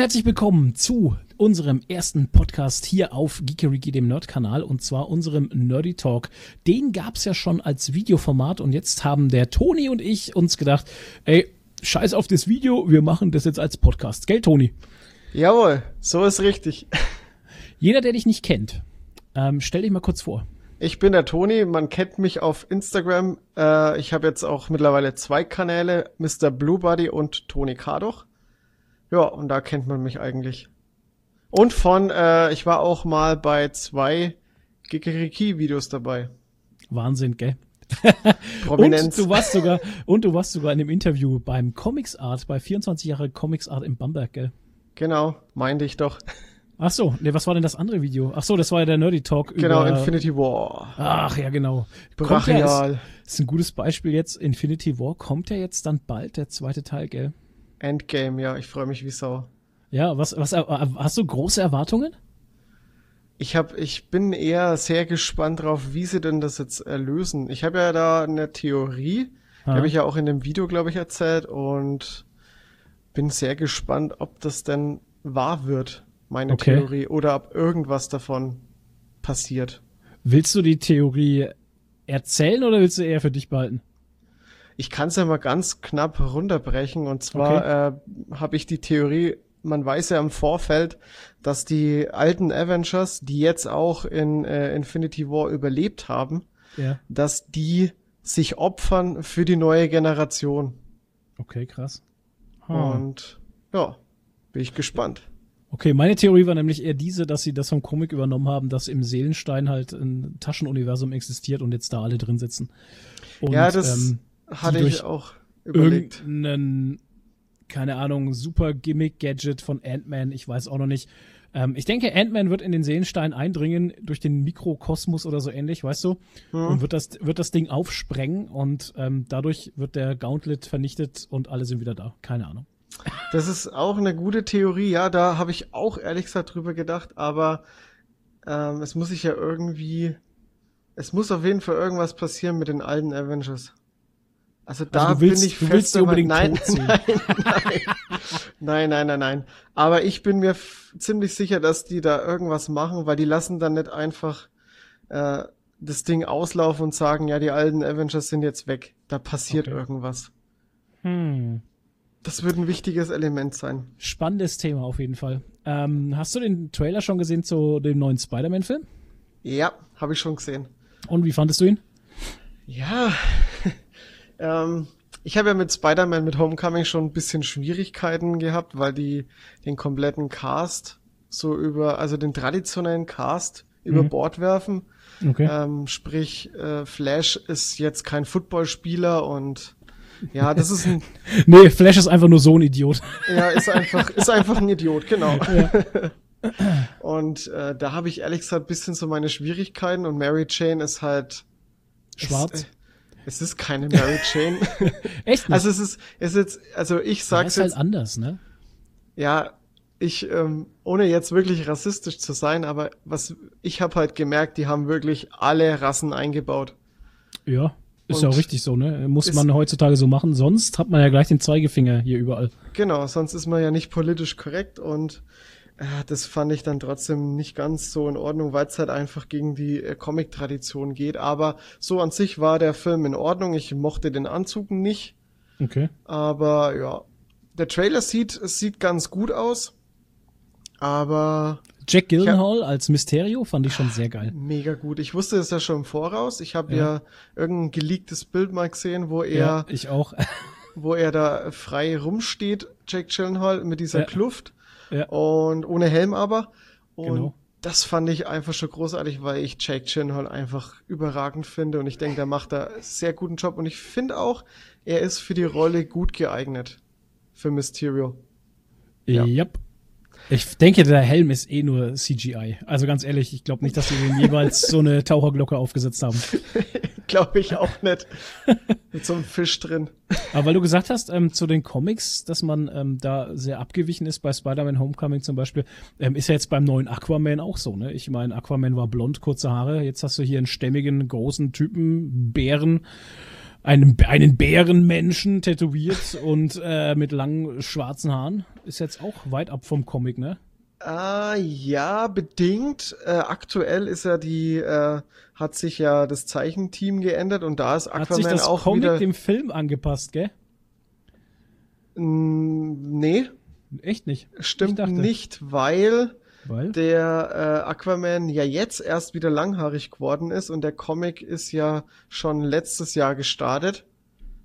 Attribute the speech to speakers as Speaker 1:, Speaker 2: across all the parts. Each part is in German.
Speaker 1: herzlich willkommen zu unserem ersten Podcast hier auf Geekeriki, dem Nerd-Kanal, und zwar unserem Nerdy Talk. Den gab's ja schon als Videoformat und jetzt haben der Toni und ich uns gedacht, ey, scheiß auf das Video, wir machen das jetzt als Podcast. Gell, Toni?
Speaker 2: Jawohl, so ist richtig.
Speaker 1: Jeder, der dich nicht kennt, ähm, stell dich mal kurz vor.
Speaker 2: Ich bin der Toni, man kennt mich auf Instagram. Äh, ich habe jetzt auch mittlerweile zwei Kanäle, Mr. Bluebody und Toni Kardoch. Ja, und da kennt man mich eigentlich. Und von, äh, ich war auch mal bei zwei Gigeriki-Videos dabei.
Speaker 1: Wahnsinn, gell?
Speaker 2: Prominenz.
Speaker 1: Und du warst sogar, und du warst sogar in einem Interview beim Comics Art, bei 24 Jahre Comics Art in Bamberg, gell?
Speaker 2: Genau, meinte ich doch.
Speaker 1: Ach so, ne, was war denn das andere Video? Ach so, das war ja der Nerdy Talk
Speaker 2: Genau,
Speaker 1: über
Speaker 2: Infinity War.
Speaker 1: Ach ja, genau. Kommt ja,
Speaker 2: Brachial.
Speaker 1: ist, ist ein gutes Beispiel jetzt. Infinity War kommt ja jetzt dann bald, der zweite Teil, gell?
Speaker 2: Endgame, ja, ich freue mich wie Sau.
Speaker 1: Ja, was, was, äh, hast du große Erwartungen?
Speaker 2: Ich hab, ich bin eher sehr gespannt drauf, wie sie denn das jetzt äh, lösen. Ich habe ja da eine Theorie,
Speaker 1: Ah.
Speaker 2: habe ich ja auch in dem Video, glaube ich, erzählt und bin sehr gespannt, ob das denn wahr wird, meine
Speaker 1: Okay.
Speaker 2: Theorie, oder ob irgendwas davon passiert.
Speaker 1: Willst du die Theorie erzählen oder willst du eher für dich behalten?
Speaker 2: Ich kann es ja mal ganz knapp runterbrechen und zwar äh, habe ich die Theorie, man weiß ja im Vorfeld, dass die alten Avengers, die jetzt auch in äh, Infinity War überlebt haben,
Speaker 1: Ja.
Speaker 2: dass die sich opfern für die neue Generation.
Speaker 1: Okay, krass. Hm.
Speaker 2: Und ja, bin ich gespannt.
Speaker 1: Okay, meine Theorie war nämlich eher diese, dass sie das vom Comic übernommen haben, dass im Seelenstein halt ein Taschenuniversum existiert und jetzt da alle drin sitzen. Und,
Speaker 2: ja, das
Speaker 1: ähm,
Speaker 2: hatte ich auch überlegt.
Speaker 1: irgendeinen, keine Ahnung, super Gimmick-Gadget von Ant-Man, ich weiß auch noch nicht. Ähm, ich denke, Ant-Man wird in den Seelenstein eindringen durch den Mikrokosmos oder so ähnlich, weißt du?
Speaker 2: Hm.
Speaker 1: Und wird das, wird das Ding aufsprengen und ähm, dadurch wird der Gauntlet vernichtet und alle sind wieder da. Keine Ahnung.
Speaker 2: Das ist auch eine gute Theorie, ja, da habe ich auch ehrlich gesagt drüber gedacht, aber ähm, es muss sich ja irgendwie, es muss auf jeden Fall irgendwas passieren mit den alten Avengers. Also da
Speaker 1: Also du willst-
Speaker 2: bin ich
Speaker 1: du
Speaker 2: fest
Speaker 1: willst die unbedingt
Speaker 2: nein, nein, nein, nein, nein, nein, nein. Aber ich bin mir ziemlich sicher, dass die da irgendwas machen, weil die lassen dann nicht einfach äh, das Ding auslaufen und sagen, ja, die alten Avengers sind jetzt weg. Da passiert
Speaker 1: Okay.
Speaker 2: irgendwas.
Speaker 1: Hm.
Speaker 2: Das wird ein wichtiges Element sein.
Speaker 1: Spannendes Thema auf jeden Fall. Ähm, hast du den Trailer schon gesehen zu dem neuen Spider-Man-Film?
Speaker 2: Ja, habe ich schon gesehen.
Speaker 1: Und wie fandest du ihn?
Speaker 2: Ja, ähm, ich habe ja mit Spider-Man mit Homecoming schon ein bisschen Schwierigkeiten gehabt, weil die den kompletten Cast so über, also den traditionellen Cast über
Speaker 1: Mhm.
Speaker 2: Bord werfen.
Speaker 1: Okay.
Speaker 2: Ähm, sprich, äh, Flash ist jetzt kein Footballspieler und ja, das ist ein,
Speaker 1: Nee, Flash ist einfach nur so ein Idiot.
Speaker 2: ja, ist einfach, ist einfach ein Idiot, genau. Und äh, da habe ich ehrlich gesagt ein bisschen so meine Schwierigkeiten und Mary Jane ist halt
Speaker 1: Schwarz.
Speaker 2: Es, äh, es ist keine Mary Jane.
Speaker 1: Echt nicht?
Speaker 2: also es ist, es ist also ich sag's
Speaker 1: ist halt anders, ne?
Speaker 2: ja, ich, ähm, ohne jetzt wirklich rassistisch zu sein, aber was ich habe halt gemerkt, die haben wirklich alle Rassen eingebaut.
Speaker 1: Ja. Ist
Speaker 2: Und
Speaker 1: ja auch richtig so, ne? Muss man heutzutage so machen, sonst hat man ja gleich den Zeigefinger hier überall.
Speaker 2: Genau, sonst ist man ja nicht politisch korrekt und das fand ich dann trotzdem nicht ganz so in Ordnung, weil es halt einfach gegen die äh, Comic-Tradition geht. Aber so an sich war der Film in Ordnung. Ich mochte den Anzug nicht.
Speaker 1: Okay.
Speaker 2: Aber ja, der Trailer sieht, sieht ganz gut aus. Aber
Speaker 1: Jack Gyllenhaal als Mysterio fand ich
Speaker 2: Ah.
Speaker 1: schon sehr geil.
Speaker 2: mega gut. Ich wusste es ja schon im Voraus. Ich habe
Speaker 1: Ja.
Speaker 2: ja. irgendein geleaktes Bild mal gesehen, wo er,
Speaker 1: Ja, ich auch.
Speaker 2: wo er da frei rumsteht, Jack Gyllenhaal, mit dieser
Speaker 1: Ja.
Speaker 2: Kluft
Speaker 1: Ja.
Speaker 2: und ohne Helm aber. Und
Speaker 1: Genau.
Speaker 2: das fand ich einfach schon großartig, weil ich Jack Gyllenhaal einfach überragend finde und ich denke, der macht da sehr guten Job und ich finde auch, er ist für die Rolle gut geeignet. Für Mysterio. Ja.
Speaker 1: Yep. Ich denke, der Helm ist eh nur CGI. Also ganz ehrlich, ich glaube nicht, dass sie ihm jeweils so eine Taucherglocke aufgesetzt haben.
Speaker 2: Glaube ich auch nicht. Mit so einem Fisch drin.
Speaker 1: Aber weil du gesagt hast, ähm, zu den Comics, dass man ähm, da sehr abgewichen ist, bei Spider-Man Homecoming zum Beispiel, ähm, ist ja jetzt beim neuen Aquaman auch so, ne? Ich meine, Aquaman war blond, kurze Haare, jetzt hast du hier einen stämmigen, großen Typen, Bären. einen, einen Bärenmenschen tätowiert und äh, mit langen schwarzen Haaren. Ist jetzt auch weit ab vom Comic, ne?
Speaker 2: Ah, ja, bedingt. Äh, aktuell ist ja die, äh, hat sich ja das Zeichenteam geändert und da ist Aquaman
Speaker 1: Hat sich das
Speaker 2: auch
Speaker 1: Comic
Speaker 2: wieder.
Speaker 1: dem Film angepasst, gell?
Speaker 2: Mm, nee,
Speaker 1: Echt nicht.
Speaker 2: stimmt nicht, weil
Speaker 1: Weil?
Speaker 2: der äh, Aquaman ja jetzt erst wieder langhaarig geworden ist und der Comic ist ja schon letztes Jahr gestartet.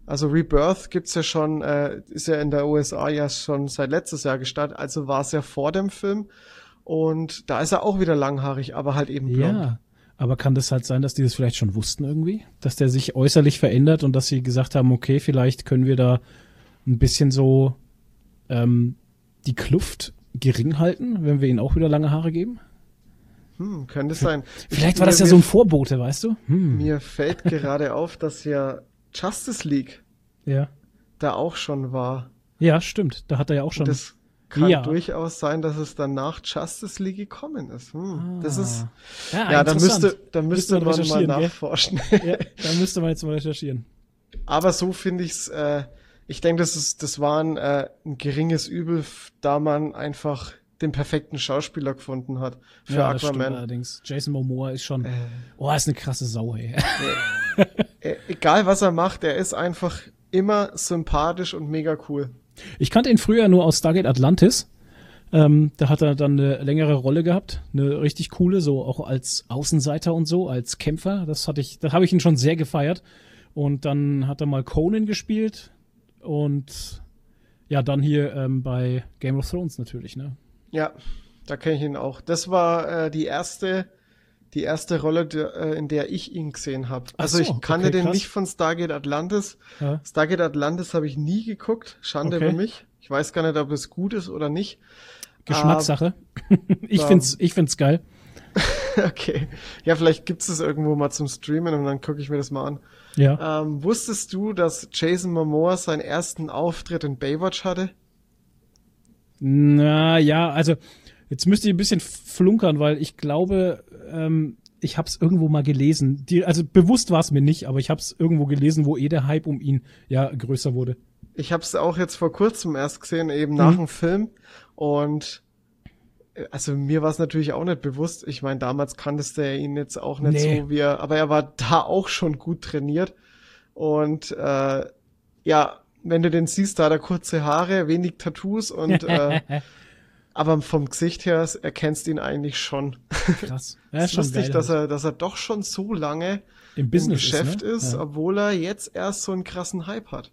Speaker 2: Also Rebirth gibt's ja schon, äh, ist ja in der USA ja schon seit letztes Jahr gestartet, also war es ja vor dem Film. Und da ist er auch wieder langhaarig, aber halt eben blond.
Speaker 1: Ja. Aber kann das halt sein, dass die das vielleicht schon wussten irgendwie? Dass der sich äußerlich verändert und dass sie gesagt haben, okay, vielleicht können wir da ein bisschen so ähm, die Kluft gering halten, wenn wir ihnen auch wieder lange Haare geben?
Speaker 2: Hm, könnte sein.
Speaker 1: Vielleicht
Speaker 2: Ich-
Speaker 1: war das
Speaker 2: mir-
Speaker 1: ja so ein Vorbote, weißt du? Hm.
Speaker 2: Mir fällt gerade auf, dass ja Justice League
Speaker 1: Ja.
Speaker 2: da auch schon war.
Speaker 1: Ja, stimmt. Da hat er ja auch schon.
Speaker 2: Und das kann
Speaker 1: Ja.
Speaker 2: durchaus sein, dass es dann nach Justice League gekommen ist. Hm, Das ist,
Speaker 1: Ah,
Speaker 2: ja, da müsste, da müsste
Speaker 1: man
Speaker 2: man mal nachforschen.
Speaker 1: Ja, da müsste man jetzt mal recherchieren.
Speaker 2: Aber so finde ich's. Äh, ich denke, das ist, das war ein, äh, ein geringes Übel, da man einfach den perfekten Schauspieler gefunden hat für
Speaker 1: ja,
Speaker 2: Aquaman.
Speaker 1: allerdings. Jason Momoa ist schon,
Speaker 2: Äh,
Speaker 1: oh, ist eine krasse Sau, ey.
Speaker 2: egal was er macht, er ist einfach immer sympathisch und mega cool.
Speaker 1: Ich kannte ihn früher nur aus Stargate Atlantis. Ähm, da hat er dann eine längere Rolle gehabt, eine richtig coole, so auch als Außenseiter und so, als Kämpfer. Das hatte ich, da habe ich ihn schon sehr gefeiert. Und dann hat er mal Conan gespielt und ja, dann hier ähm, bei Game of Thrones natürlich, ne?
Speaker 2: Ja, da kenne ich ihn auch. Das war äh, die erste, die erste Rolle, äh, in der ich ihn gesehen habe. Also
Speaker 1: so,
Speaker 2: ich kannte
Speaker 1: okay,
Speaker 2: den
Speaker 1: krass.
Speaker 2: nicht von Stargate Atlantis.
Speaker 1: Ja.
Speaker 2: Stargate Atlantis habe ich nie geguckt. Schande
Speaker 1: Okay.
Speaker 2: über mich. Ich weiß gar nicht, ob es gut ist oder nicht.
Speaker 1: Geschmackssache. ich
Speaker 2: ähm,
Speaker 1: find's, ich find's geil.
Speaker 2: Okay. Ja, vielleicht gibt's es irgendwo mal zum Streamen und dann gucke ich mir das mal an.
Speaker 1: Ja.
Speaker 2: Ähm, wusstest du, dass Jason Momoa seinen ersten Auftritt in Baywatch hatte?
Speaker 1: Na ja, also jetzt müsst ihr ein bisschen flunkern, weil ich glaube, ähm, ich habe es irgendwo mal gelesen. Die, also bewusst war es mir nicht, aber ich habe es irgendwo gelesen, wo eh der Hype um ihn ja größer wurde.
Speaker 2: Ich habe es auch jetzt vor kurzem erst gesehen, eben nach
Speaker 1: Mhm.
Speaker 2: dem Film. Und äh, also mir war es natürlich auch nicht bewusst. Ich meine, damals kanntest du ja ihn jetzt auch nicht
Speaker 1: Nee.
Speaker 2: so wie er, aber er war da auch schon gut trainiert. Und äh, ja, wenn du den siehst, da hat er kurze Haare, wenig Tattoos und äh, aber vom Gesicht her erkennst du ihn eigentlich schon.
Speaker 1: Krass. Ja,
Speaker 2: Es ist
Speaker 1: schon
Speaker 2: lustig,
Speaker 1: geil.
Speaker 2: dass er, dass er doch schon so lange
Speaker 1: im
Speaker 2: im
Speaker 1: Business
Speaker 2: Geschäft
Speaker 1: ist,
Speaker 2: ist,
Speaker 1: ne? ja,
Speaker 2: obwohl er jetzt erst so einen krassen Hype hat.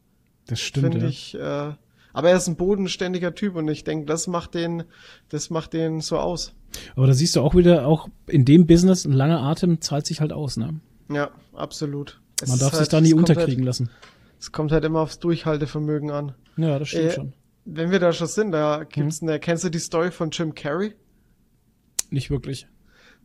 Speaker 1: das stimmt.
Speaker 2: Finde
Speaker 1: Ja.
Speaker 2: ich. Äh, aber er ist ein bodenständiger Typ und ich denke, das macht den, das macht den so aus.
Speaker 1: Aber da siehst du auch wieder, auch in dem Business ein langer Atem zahlt sich halt aus. Ne?
Speaker 2: Ja, absolut. Es
Speaker 1: Man
Speaker 2: ist
Speaker 1: darf sich
Speaker 2: halt-
Speaker 1: da nie
Speaker 2: es
Speaker 1: unterkriegen lassen.
Speaker 2: Halt, es kommt halt immer aufs Durchhaltevermögen an.
Speaker 1: Ja, das stimmt
Speaker 2: Äh,
Speaker 1: schon.
Speaker 2: Wenn wir da schon sind, da gibt's
Speaker 1: Mhm.
Speaker 2: eine, kennst du die Story von Jim Carrey?
Speaker 1: Nicht wirklich.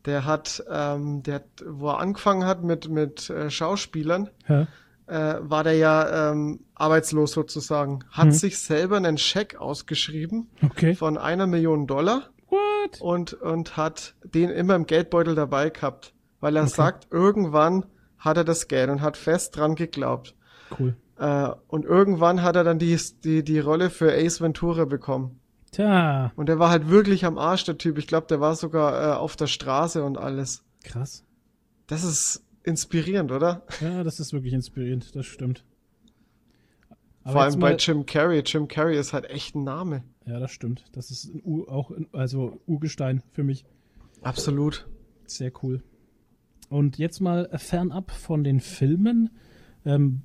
Speaker 2: Der hat, ähm, der, hat, wo er angefangen hat mit, mit äh, Schauspielern,
Speaker 1: Ja.
Speaker 2: äh, war der ja ähm, arbeitslos sozusagen. Hat
Speaker 1: Mhm.
Speaker 2: sich selber einen Scheck ausgeschrieben
Speaker 1: Okay.
Speaker 2: von einer Million Dollar
Speaker 1: What?
Speaker 2: und, und hat den immer im Geldbeutel dabei gehabt, weil er
Speaker 1: Okay.
Speaker 2: sagt, irgendwann hat er das Geld und hat fest dran geglaubt.
Speaker 1: Cool.
Speaker 2: Äh, und irgendwann hat er dann die, die, die Rolle für Ace Ventura bekommen.
Speaker 1: Tja,
Speaker 2: Und er war halt wirklich am Arsch, der Typ. Ich glaube, der war sogar äh, auf der Straße und alles.
Speaker 1: krass.
Speaker 2: Das ist inspirierend, oder?
Speaker 1: Ja, das ist wirklich inspirierend, das stimmt. Aber
Speaker 2: Vor allem bei Jim Carrey. Jim Carrey ist halt echt ein Name.
Speaker 1: Ja, das stimmt. Das ist ein U auch ein, also Urgestein für mich.
Speaker 2: Absolut.
Speaker 1: Sehr cool. Und jetzt mal fernab von den Filmen. Ähm,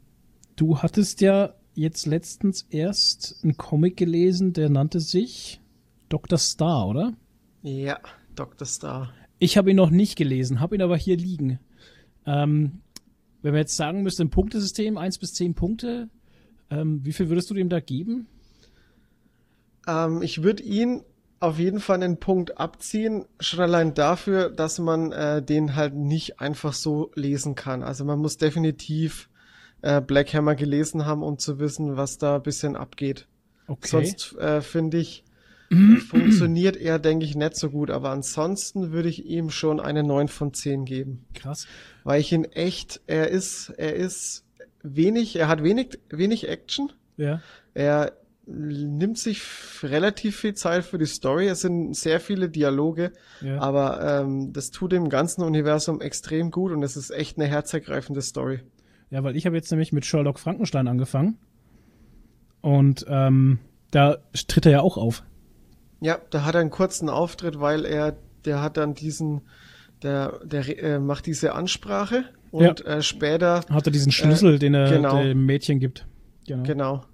Speaker 1: du hattest ja jetzt letztens erst einen Comic gelesen, der nannte sich Dr. Star, oder?
Speaker 2: Ja, Dr. Star.
Speaker 1: Ich habe ihn noch nicht gelesen, habe ihn aber hier liegen. Ähm, wenn wir jetzt sagen müssten, ein Punktesystem, 1 bis 10 Punkte, ähm, wie viel würdest du dem da geben?
Speaker 2: Ähm, ich würde ihn auf jeden Fall einen Punkt abziehen, schon allein dafür, dass man äh, den halt nicht einfach so lesen kann. Also man muss definitiv äh, Black Hammer gelesen haben, um zu wissen, was da ein bisschen abgeht.
Speaker 1: Okay.
Speaker 2: Sonst äh, finde ich, funktioniert er, denke ich, nicht so gut. Aber ansonsten würde ich ihm schon eine 9 von 10 geben.
Speaker 1: Krass.
Speaker 2: Weil ich ihn echt, er ist, er ist wenig, er hat wenig, wenig Action.
Speaker 1: Ja.
Speaker 2: Er nimmt sich relativ viel Zeit für die Story. Es sind sehr viele Dialoge, ja. aber ähm, das tut dem ganzen Universum extrem gut und es ist echt eine herzergreifende Story.
Speaker 1: Ja, weil ich habe jetzt nämlich mit Sherlock Frankenstein angefangen und ähm, da tritt er ja auch auf.
Speaker 2: Ja, da hat er einen kurzen Auftritt, weil er, der hat dann diesen, der, der äh, macht diese Ansprache und ja. äh, später
Speaker 1: hat er diesen Schlüssel, äh, den er genau. dem Mädchen gibt.
Speaker 2: Genau. genau.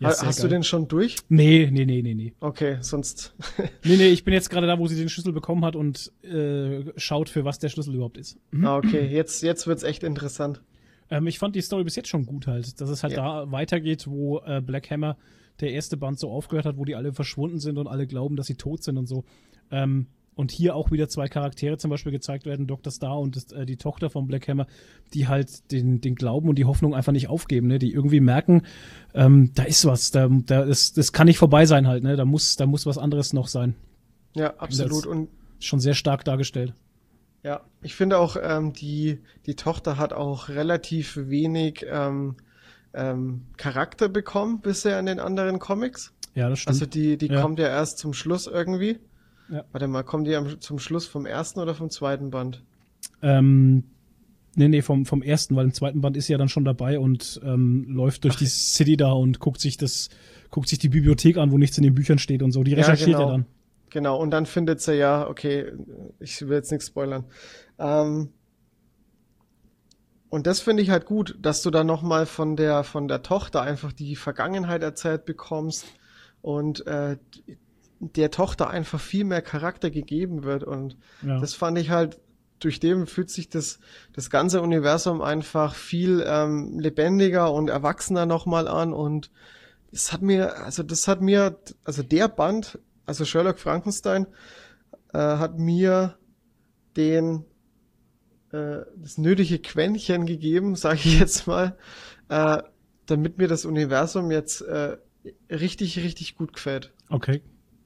Speaker 2: Ja, Hast geil. du den schon durch?
Speaker 1: Nee, nee, nee, nee, nee.
Speaker 2: Okay, sonst.
Speaker 1: nee, nee, ich bin jetzt gerade da, wo sie den Schlüssel bekommen hat und äh, schaut, für was der Schlüssel überhaupt ist.
Speaker 2: Mhm. Ah, okay, jetzt, jetzt wird's echt interessant.
Speaker 1: Ähm, ich fand die Story bis jetzt schon gut halt, dass es halt ja. da weitergeht, wo äh, Black Hammer der erste Band so aufgehört hat, wo die alle verschwunden sind und alle glauben, dass sie tot sind und so. Ähm, und hier auch wieder zwei Charaktere zum Beispiel gezeigt werden, Dr. Star und das, äh, die Tochter von Black Hammer, die halt den, den Glauben und die Hoffnung einfach nicht aufgeben, ne? die irgendwie merken, ähm, da ist was, da, da ist, das kann nicht vorbei sein halt, ne? da, muss, da muss was anderes noch sein.
Speaker 2: Ja, absolut. Und
Speaker 1: schon sehr stark dargestellt.
Speaker 2: Ja, ich finde auch, ähm, die, die Tochter hat auch relativ wenig ähm, ähm, Charakter bekommen bisher in den anderen Comics.
Speaker 1: Ja, das stimmt.
Speaker 2: Also die, die ja. kommt ja erst zum Schluss irgendwie. Ja. Warte mal, kommen die am, zum Schluss vom ersten oder vom zweiten Band?
Speaker 1: Ähm, nee, nee, vom, vom ersten, weil im zweiten Band ist sie ja dann schon dabei und ähm, läuft durch Ach. die City da und guckt sich das, guckt sich die Bibliothek an, wo nichts in den Büchern steht und so. Die recherchiert ja,
Speaker 2: genau.
Speaker 1: ja dann.
Speaker 2: Genau, und dann findet sie ja, okay, ich will jetzt nichts spoilern. Ähm, und das finde ich halt gut, dass du dann nochmal von der, von der Tochter einfach die Vergangenheit erzählt bekommst und äh, der Tochter einfach viel mehr Charakter gegeben wird. Und ja. das fand ich halt, durch dem fühlt sich das, das ganze Universum einfach viel ähm, lebendiger und erwachsener nochmal an. Und das hat mir, also das hat mir, also der Band, also Sherlock Frankenstein, äh, hat mir den äh, das nötige Quäntchen gegeben, sage ich jetzt mal, äh, damit mir das Universum jetzt äh, richtig, richtig gut gefällt.
Speaker 1: Okay.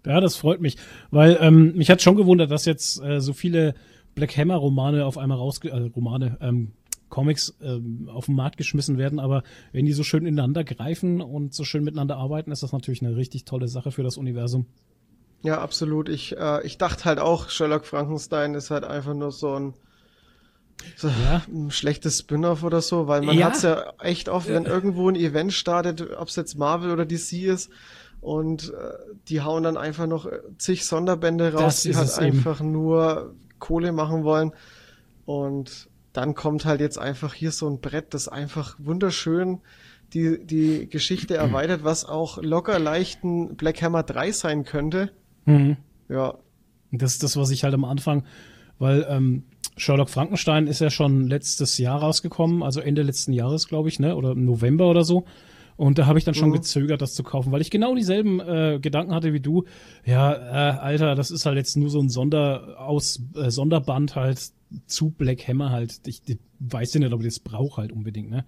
Speaker 1: Ja, das freut mich, weil ähm, mich hat schon gewundert, dass jetzt äh, so viele Black Hammer Romane auf einmal rausge äh, Romane ähm, Comics ähm, auf den Markt geschmissen werden, aber wenn die so schön ineinander greifen und so schön miteinander arbeiten, ist das natürlich eine richtig tolle Sache für das Universum.
Speaker 2: Ja, absolut. Ich, äh, ich dachte halt auch, Sherlock Frankenstein ist halt einfach nur so ein so ja. ein schlechtes Spin-off oder so, weil man ja. hat's ja echt oft, wenn irgendwo ein Event startet, ob es jetzt Marvel oder DC ist, und äh, die hauen dann einfach noch zig Sonderbände raus, die halt einfach eben. nur Kohle machen wollen. Und dann kommt halt jetzt einfach hier so ein Brett, das einfach wunderschön die, die Geschichte erweitert, was auch locker leichten Black Hammer 3 sein könnte.
Speaker 1: Mhm. Ja. Das ist das, was ich halt am Anfang, weil ähm, Sherlock Frankenstein ist ja schon letztes Jahr rausgekommen, also Ende letzten Jahres, glaube ich, ne? Oder November oder so. Und da habe ich dann schon mhm. gezögert, das zu kaufen, weil ich genau dieselben äh, Gedanken hatte wie du. Ja, äh, Alter, das ist halt jetzt nur so ein Sonderaus, äh, Sonderband halt zu Black Hammer halt. Ich, ich weiß ja nicht, ob ich das brauche halt unbedingt, ne?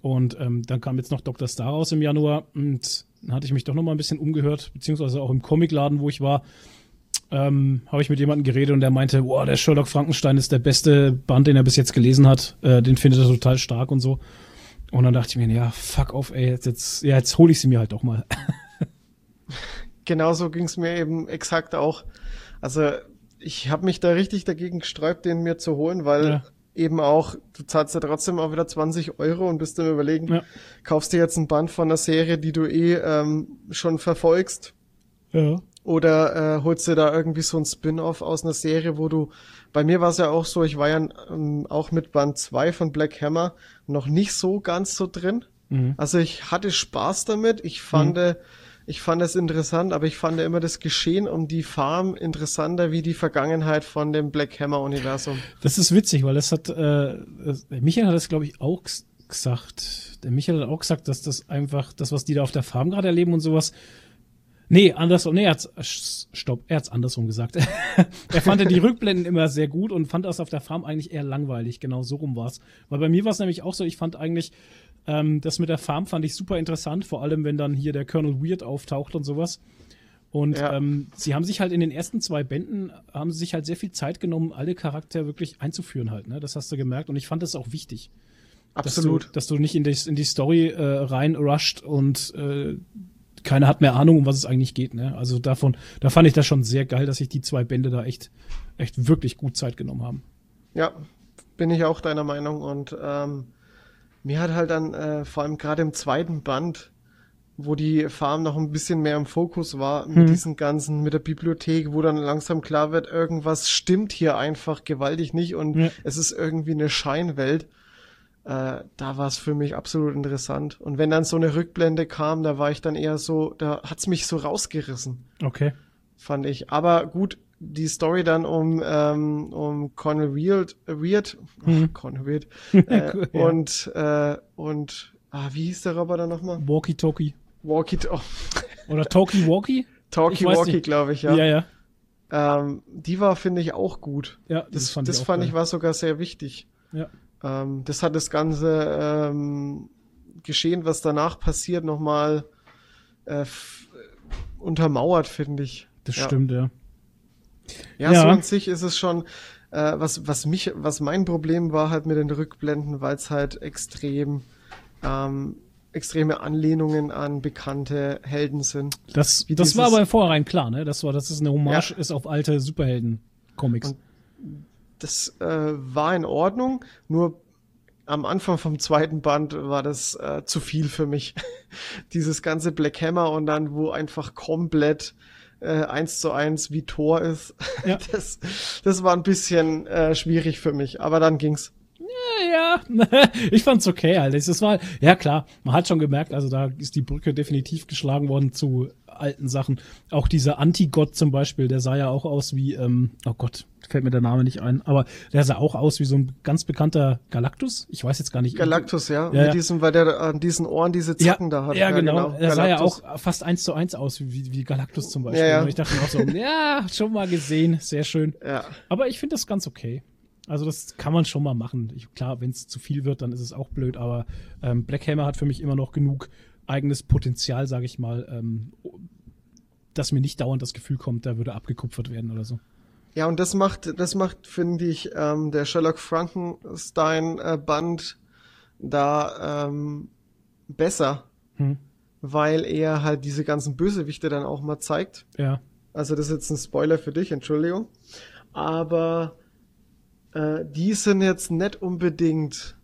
Speaker 1: Und ähm, dann kam jetzt noch Dr. Star raus im Januar und hatte ich mich doch noch mal ein bisschen umgehört, beziehungsweise auch im Comicladen, wo ich war, ähm, habe ich mit jemandem geredet und der meinte, boah, der Sherlock Frankenstein ist der beste Band, den er bis jetzt gelesen hat. Äh, den findet er total stark und so. Und dann dachte ich mir, ja, fuck off, ey, jetzt, jetzt, ja, jetzt hole ich sie mir halt doch mal.
Speaker 2: Genauso ging es mir eben exakt auch. Also ich habe mich da richtig dagegen gesträubt, den mir zu holen, weil ja. Eben auch, du zahlst ja trotzdem auch wieder 20 Euro und bist dann überlegen, ja. kaufst dir jetzt ein Band von einer Serie, die du eh ähm, schon verfolgst. Ja. Oder äh, holst du da irgendwie so ein Spin-off aus einer Serie, wo du, bei mir war es ja auch so, ich war ja ähm, auch mit Band 2 von Black Hammer noch nicht so ganz so drin. Mhm. Also ich hatte Spaß damit, ich fand, mhm. Ich fand es interessant, aber ich fand immer das Geschehen um die Farm interessanter wie die Vergangenheit von dem Black Hammer Universum.
Speaker 1: Das ist witzig, weil das hat, äh, Michael hat das glaube ich auch gesagt. Der Michael hat auch gesagt, dass das einfach, das was die da auf der Farm gerade erleben und sowas, Nee, andersrum. Nee, er hat's, stopp, er hat's andersrum gesagt. er fand die Rückblenden immer sehr gut und fand das auf der Farm eigentlich eher langweilig. Genau so rum war's. Weil bei mir war es nämlich auch so, ich fand eigentlich, ähm, das mit der Farm fand ich super interessant, vor allem wenn dann hier der Colonel Weird auftaucht und sowas. Und ja. ähm, sie haben sich halt in den ersten zwei Bänden, haben sie sich halt sehr viel Zeit genommen, alle Charaktere wirklich einzuführen halt. Ne? Das hast du gemerkt und ich fand das auch wichtig.
Speaker 2: Absolut.
Speaker 1: Dass du, dass du nicht in die, in die Story äh, reinrusht und äh, keiner hat mehr Ahnung, um was es eigentlich geht. Ne? Also davon, da fand ich das schon sehr geil, dass sich die zwei Bände da echt, echt wirklich gut Zeit genommen haben.
Speaker 2: Ja, bin ich auch deiner Meinung. Und ähm, mir hat halt dann äh, vor allem gerade im zweiten Band, wo die Farm noch ein bisschen mehr im Fokus war, mit
Speaker 1: Hm.
Speaker 2: diesen ganzen, mit der Bibliothek, wo dann langsam klar wird, irgendwas stimmt hier einfach gewaltig nicht und
Speaker 1: Ja.
Speaker 2: es ist irgendwie eine Scheinwelt. Äh, da war es für mich absolut interessant. Und wenn dann so eine Rückblende kam, da war ich dann eher so, da hat's mich so rausgerissen
Speaker 1: Okay.
Speaker 2: fand ich. Aber gut, die Story dann um, ähm, um Conor Weird, äh, Weird,
Speaker 1: Mhm.
Speaker 2: Conor Weird, äh,
Speaker 1: Ja.
Speaker 2: und, äh, und, ah, wie hieß der Roboter nochmal?
Speaker 1: Walkie-Talkie.
Speaker 2: Walkie, oh,
Speaker 1: Oder?
Speaker 2: Talkie
Speaker 1: Ich weiß
Speaker 2: Walkie, glaube ich, ja.
Speaker 1: ja. ja.
Speaker 2: Ähm, die war, finde ich, auch gut.
Speaker 1: Ja,
Speaker 2: Das, das fand,
Speaker 1: auch
Speaker 2: ich,
Speaker 1: geil.
Speaker 2: war sogar sehr wichtig.
Speaker 1: Ja.
Speaker 2: Ähm, das hat das ganze ähm, Geschehen, was danach passiert, nochmal äh, untermauert, finde ich.
Speaker 1: Das
Speaker 2: Ja.
Speaker 1: stimmt, ja.
Speaker 2: Ja,
Speaker 1: Ja.
Speaker 2: so an sich ist es schon, äh, was, was mich, was mein Problem war halt mit den Rückblenden, weil es halt extrem, ähm, extreme Anlehnungen an bekannte Helden sind.
Speaker 1: Das,
Speaker 2: Wie
Speaker 1: das war aber im Vorhinein klar, ne? Das war, dass es eine Hommage
Speaker 2: Ja.
Speaker 1: ist auf alte Superhelden-Comics.
Speaker 2: Das äh, war in Ordnung, nur am Anfang vom zweiten Band war das äh, zu viel für mich. Dieses ganze Black Hammer und dann, wo einfach komplett äh, eins zu eins wie Thor ist.
Speaker 1: Ja.
Speaker 2: Das, das war ein bisschen äh, schwierig für mich, aber dann ging's.
Speaker 1: Ja, ich fand's okay, Alter. Das war, ja klar, man hat schon gemerkt, also da ist die Brücke definitiv geschlagen worden zu alten Sachen. Auch dieser Antigott zum Beispiel, der sah ja auch aus wie, ähm, oh Gott, fällt mir der Name nicht ein, aber der sah auch aus wie so ein ganz bekannter Galactus. Ich weiß jetzt gar nicht.
Speaker 2: Galactus, ja.
Speaker 1: Ja,
Speaker 2: Mit
Speaker 1: ja.
Speaker 2: diesem, weil der an diesen Ohren diese
Speaker 1: Ja,
Speaker 2: Zacken da hat.
Speaker 1: ja, genau. Er sah ja auch fast eins zu eins aus, wie, wie Galactus zum Beispiel.
Speaker 2: Ja, ja.
Speaker 1: Und ich dachte mir auch so, ja, schon mal gesehen, sehr schön.
Speaker 2: Ja,
Speaker 1: Aber ich finde das ganz okay. Also das kann man schon mal machen. Ich, klar, wenn es zu viel wird, dann ist es auch blöd, aber ähm, Black Hammer hat für mich immer noch genug eigenes Potenzial, sage ich mal, ähm, dass mir nicht dauernd das Gefühl kommt, da würde abgekupfert werden oder so.
Speaker 2: ja, und das macht, das macht, finde ich, ähm, der Sherlock Frankenstein äh, Band da ähm, besser,
Speaker 1: Hm.
Speaker 2: weil er halt diese ganzen Bösewichte dann auch mal zeigt.
Speaker 1: Ja.
Speaker 2: Also das ist jetzt ein Spoiler für dich, Entschuldigung. Aber äh, die sind jetzt nicht unbedingt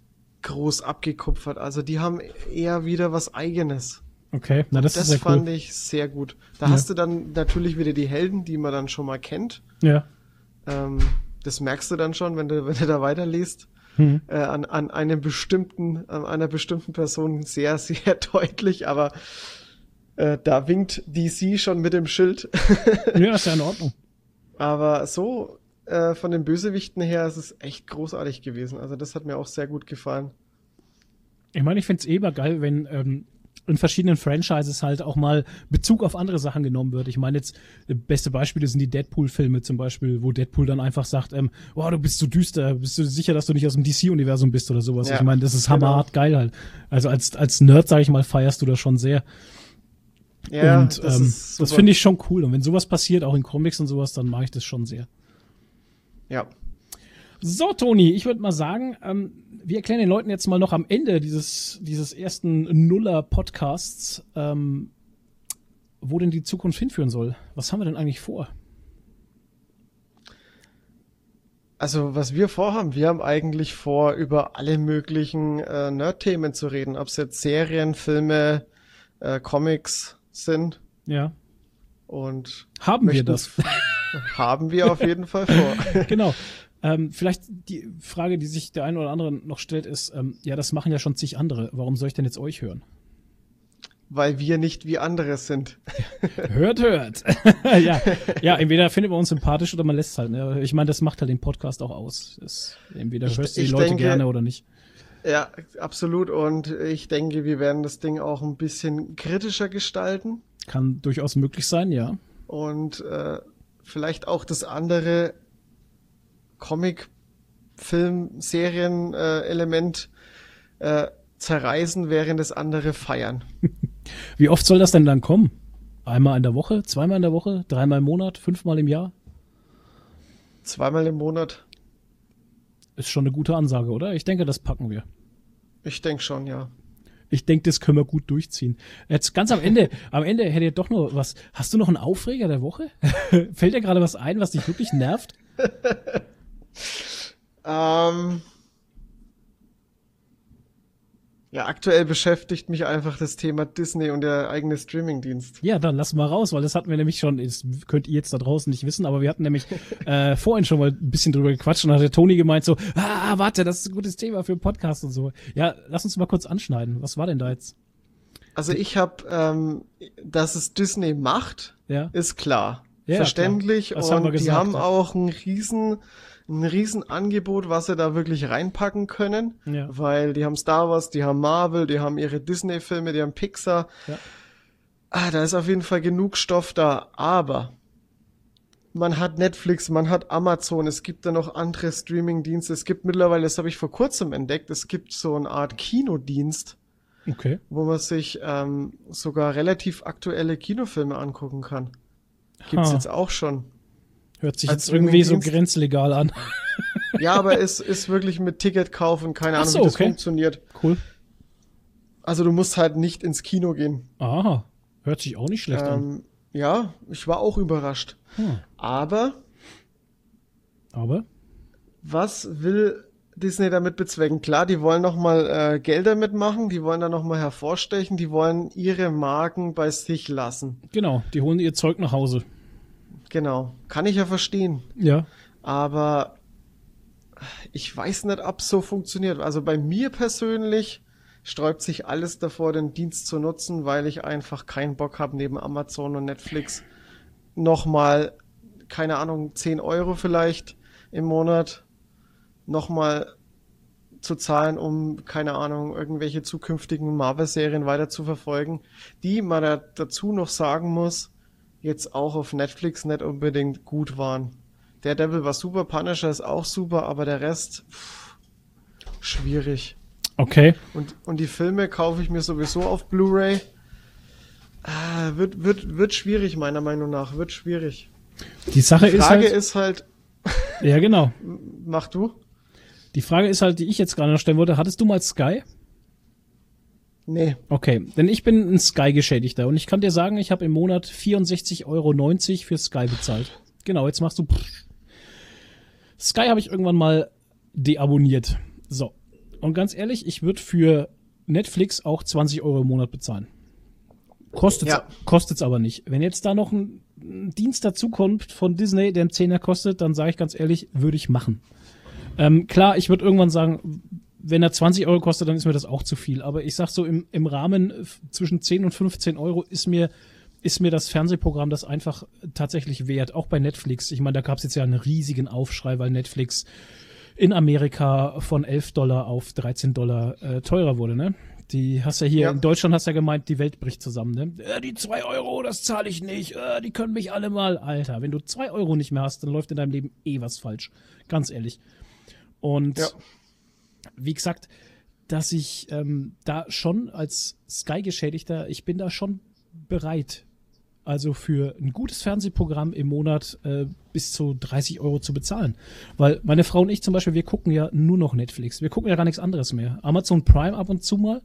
Speaker 2: groß abgekupfert. Also die haben eher wieder was eigenes.
Speaker 1: Okay, na das,
Speaker 2: Das,
Speaker 1: ist sehr
Speaker 2: fand
Speaker 1: cool.
Speaker 2: ich sehr gut. Da
Speaker 1: Ja.
Speaker 2: hast du dann natürlich wieder die Helden, die man dann schon mal kennt.
Speaker 1: Ja.
Speaker 2: Ähm, das merkst du dann schon, wenn du, wenn du da weiterliest.
Speaker 1: Hm.
Speaker 2: Äh, an, an einem bestimmten, an einer bestimmten Person sehr, sehr deutlich, aber äh, da winkt DC schon mit dem Schild.
Speaker 1: Ja, ist ja in Ordnung.
Speaker 2: Aber so äh, von den Bösewichten her ist es echt großartig gewesen. Also das hat mir auch sehr gut gefallen.
Speaker 1: Ich meine, ich find's eh immer geil, wenn ähm, in verschiedenen Franchises halt auch mal Bezug auf andere Sachen genommen wird. Ich meine jetzt, äh, beste Beispiele sind die Deadpool-Filme zum Beispiel, wo Deadpool dann einfach sagt, ähm, oh, du bist so düster, bist du sicher, dass du nicht aus dem DC-Universum bist oder sowas.
Speaker 2: Ja,
Speaker 1: ich meine, das ist
Speaker 2: genau.
Speaker 1: hammerhart geil halt. Also als, als Nerd, sage ich mal, feierst du das schon sehr.
Speaker 2: Ja,
Speaker 1: und
Speaker 2: das
Speaker 1: ähm, das finde ich schon cool. Und wenn sowas passiert, auch in Comics und sowas, dann mag ich das schon sehr.
Speaker 2: Ja.
Speaker 1: So, Toni, ich würde mal sagen, ähm, wir erklären den Leuten jetzt mal noch am Ende dieses, dieses ersten Nuller-Podcasts, ähm, wo denn die Zukunft hinführen soll. Was haben wir denn eigentlich vor?
Speaker 2: Also was wir vorhaben, wir haben eigentlich vor, über alle möglichen äh, Nerd-Themen zu reden. Ob es jetzt Serien, Filme, äh, Comics sind.
Speaker 1: Ja.
Speaker 2: Und
Speaker 1: Haben wir das?
Speaker 2: haben wir auf jeden Fall vor.
Speaker 1: genau. Ähm, vielleicht die Frage, die sich der eine oder andere noch stellt, ist, ähm, ja, das machen ja schon zig andere. Warum soll ich denn jetzt euch hören?
Speaker 2: Weil wir nicht wie andere sind.
Speaker 1: Hört, hört. ja, ja, entweder findet man uns sympathisch oder man lässt es halt. Ne? Ich meine, das macht halt den Podcast auch aus. Das, entweder
Speaker 2: Ich-
Speaker 1: hörst du die Leute
Speaker 2: denke-
Speaker 1: gerne oder nicht.
Speaker 2: Ja, absolut. Und ich denke, wir werden das Ding auch ein bisschen kritischer gestalten.
Speaker 1: Kann durchaus möglich sein, ja.
Speaker 2: und äh, vielleicht auch das andere Comic, Film, Serien äh, Element äh, zerreißen, während das andere feiern.
Speaker 1: Wie oft soll das denn dann kommen? Einmal in der Woche, zweimal in der Woche, dreimal im Monat, fünfmal im Jahr?
Speaker 2: Zweimal im Monat.
Speaker 1: Ist schon eine gute Ansage, oder? Ich denke, das packen wir.
Speaker 2: Ich denke schon, ja.
Speaker 1: Ich denke, das können wir gut durchziehen. Jetzt ganz am Ende, am Ende hätte ich doch noch was. Hast du noch einen Aufreger der Woche? Fällt dir gerade was ein, was dich wirklich nervt?
Speaker 2: ähm, ja, aktuell beschäftigt mich einfach das Thema Disney und der eigene Streamingdienst.
Speaker 1: Ja, dann lass mal raus, weil das hatten wir nämlich schon, das könnt ihr jetzt da draußen nicht wissen, aber wir hatten nämlich äh, vorhin schon mal ein bisschen drüber gequatscht und hat der Toni gemeint so, ah, warte, das ist ein gutes Thema für einen Podcast und so. Ja, lass uns mal kurz anschneiden. Was war denn da jetzt?
Speaker 2: Also ich habe, ähm, dass es Disney macht,
Speaker 1: ja.
Speaker 2: ist klar. Ja, Verständlich und haben gesagt, die haben ja. auch einen riesen ein Riesenangebot, was sie da wirklich reinpacken können, ja. weil die haben Star Wars, die haben Marvel, die haben ihre Disney-Filme, die haben Pixar. Ah, da ist auf jeden Fall genug Stoff da, aber man hat Netflix, man hat Amazon, es gibt da noch andere Streaming-Dienste. Es gibt mittlerweile, das habe ich vor kurzem entdeckt, es gibt so eine Art Kinodienst,
Speaker 1: okay.
Speaker 2: wo man sich ähm, sogar relativ aktuelle Kinofilme angucken kann. Gibt's ha. jetzt auch schon.
Speaker 1: Hört sich jetzt irgendwie so grenzlegal an.
Speaker 2: Ja, aber es ist wirklich mit Ticket kaufen, keine Ahnung, so, wie das okay. funktioniert.
Speaker 1: Cool.
Speaker 2: Also du musst halt nicht ins Kino gehen.
Speaker 1: Aha, hört sich auch nicht schlecht ähm, an.
Speaker 2: Ja, ich war auch überrascht. Hm. Aber.
Speaker 1: Aber?
Speaker 2: Was will Disney damit bezwecken? Klar, die wollen nochmal äh, Gelder mitmachen, die wollen da nochmal hervorstechen, die wollen ihre Marken bei sich lassen.
Speaker 1: Genau, die holen ihr Zeug nach Hause.
Speaker 2: Genau. Kann ich ja verstehen.
Speaker 1: Ja.
Speaker 2: Aber ich weiß nicht, ob es so funktioniert. Also bei mir persönlich sträubt sich alles davor, den Dienst zu nutzen, weil ich einfach keinen Bock habe, neben Amazon und Netflix nochmal, keine Ahnung, 10 Euro vielleicht im Monat nochmal zu zahlen, um, keine Ahnung, irgendwelche zukünftigen Marvel-Serien weiter zu verfolgen, die man da dazu noch sagen muss, jetzt auch auf Netflix nicht unbedingt gut waren. Der Devil war super, Punisher ist auch super, aber der Rest pff, schwierig.
Speaker 1: Okay.
Speaker 2: Und, und die Filme kaufe ich mir sowieso auf Blu-ray. Ah, wird, wird, wird schwierig, meiner Meinung nach. Wird schwierig.
Speaker 1: Die Sache
Speaker 2: die
Speaker 1: Frage
Speaker 2: ist halt.
Speaker 1: ist halt. ja, genau.
Speaker 2: Mach du.
Speaker 1: Die Frage ist halt, die ich jetzt gerade noch stellen wollte. Hattest du mal Sky?
Speaker 2: Nee.
Speaker 1: Okay, denn ich bin ein Sky-Geschädigter und ich kann dir sagen, ich habe im Monat 64,90 Euro für Sky bezahlt. Genau, jetzt machst du. Sky habe ich irgendwann mal deabonniert. So. Und ganz ehrlich, ich würde für Netflix auch 20 Euro im Monat bezahlen. Kostet's, ja. kostet's aber nicht. Wenn jetzt da noch ein, Dienst dazukommt von Disney, der einen Zehner kostet, dann sage ich ganz ehrlich, würde ich machen. Ähm, klar, ich würde irgendwann sagen, wenn er 20 Euro kostet, dann ist mir das auch zu viel. Aber ich sag so, im, im Rahmen zwischen 10 und 15 Euro ist mir, ist mir das Fernsehprogramm das einfach tatsächlich wert. Auch bei Netflix. Ich meine, da gab es jetzt ja einen riesigen Aufschrei, weil Netflix in Amerika von 11 Dollar auf 13 Dollar äh, teurer wurde, ne? Die hast ja hier, ja. in Deutschland hast ja gemeint, die Welt bricht zusammen, ne? Äh, die 2 Euro, das zahle ich nicht. Äh, die können mich alle mal. Alter, wenn du 2 Euro nicht mehr hast, dann läuft in deinem Leben eh was falsch. Ganz ehrlich. Und ja wie gesagt, dass ich ähm, da schon als Sky-Geschädigter, ich bin da schon bereit, also für ein gutes Fernsehprogramm im Monat äh, bis zu 30 Euro zu bezahlen. Weil meine Frau und ich zum Beispiel, wir gucken ja nur noch Netflix. Wir gucken ja gar nichts anderes mehr. Amazon Prime ab und zu mal,